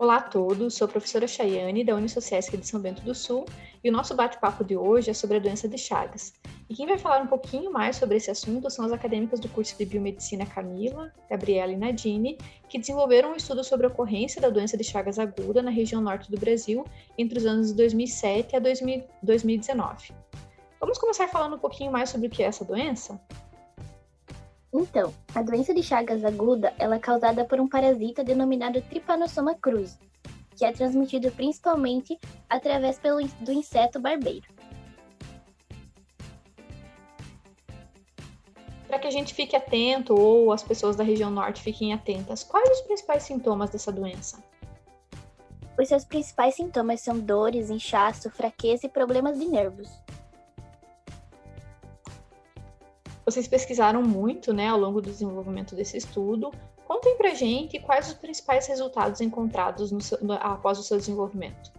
Olá a todos, sou a professora Chayane, da Unisociesc de São Bento do Sul, e o nosso bate-papo de hoje é sobre a doença de Chagas. E quem vai falar um pouquinho mais sobre esse assunto são as acadêmicas do curso de Biomedicina Camila, Gabriela e Nadine, que desenvolveram um estudo sobre a ocorrência da doença de Chagas aguda na região norte do Brasil entre os anos de 2007 a 2019. Vamos começar falando um pouquinho mais sobre o que é essa doença? Então, a doença de Chagas aguda ela é causada por um parasita denominado Trypanosoma cruzi, que é transmitido principalmente através pelo, do inseto barbeiro. Para que a gente fique atento ou as pessoas da região norte fiquem atentas, quais os principais sintomas dessa doença? Os seus principais sintomas são dores, inchaço, fraqueza e problemas de nervos. Vocês pesquisaram muito né, ao longo do desenvolvimento desse estudo. Contem pra gente quais os principais resultados encontrados no seu, no, após o seu desenvolvimento.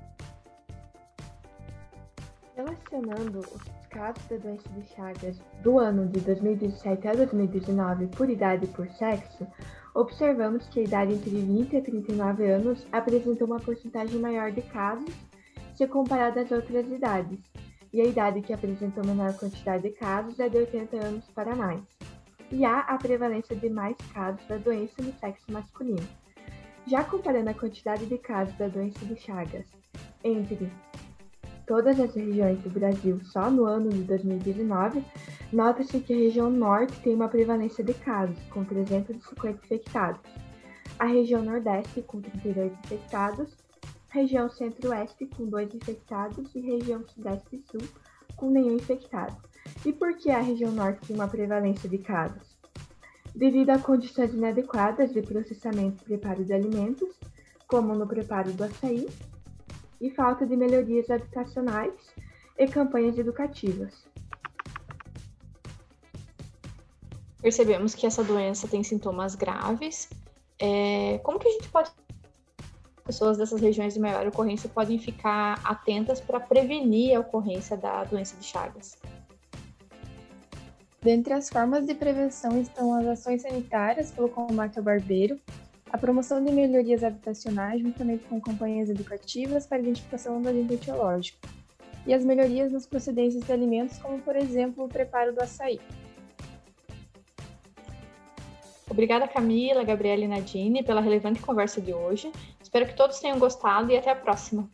Relacionando os casos da doença de Chagas do ano de 2017 a 2019 por idade e por sexo, observamos que a idade entre 20 e 39 anos apresentou uma porcentagem maior de casos se comparada às outras idades, e a idade que apresentou menor quantidade de casos é de 80 anos para mais. E há a prevalência de mais casos da doença no sexo masculino. Já comparando a quantidade de casos da doença de Chagas entre todas as regiões do Brasil só no ano de 2019, nota-se que a região norte tem uma prevalência de casos, com 350 infectados, a região nordeste, com 32 infectados, região centro-oeste com dois infectados e região sudeste e sul com nenhum infectado. E por que a região norte tem uma prevalência de casos? Devido a condições inadequadas de processamento e preparo de alimentos, como no preparo do açaí, e falta de melhorias habitacionais e campanhas educativas. Percebemos que essa doença tem sintomas graves. É, como que a gente pode pessoas dessas regiões de maior ocorrência podem ficar atentas para prevenir a ocorrência da doença de Chagas. Dentre as formas de prevenção estão as ações sanitárias pelo combate ao barbeiro, a promoção de melhorias habitacionais juntamente com campanhas educativas para identificação do agente etiológico, e as melhorias nas procedências de alimentos, como por exemplo o preparo do açaí. Obrigada, Camila, Gabriela e Nadine, pela relevante conversa de hoje. Espero que todos tenham gostado e até a próxima.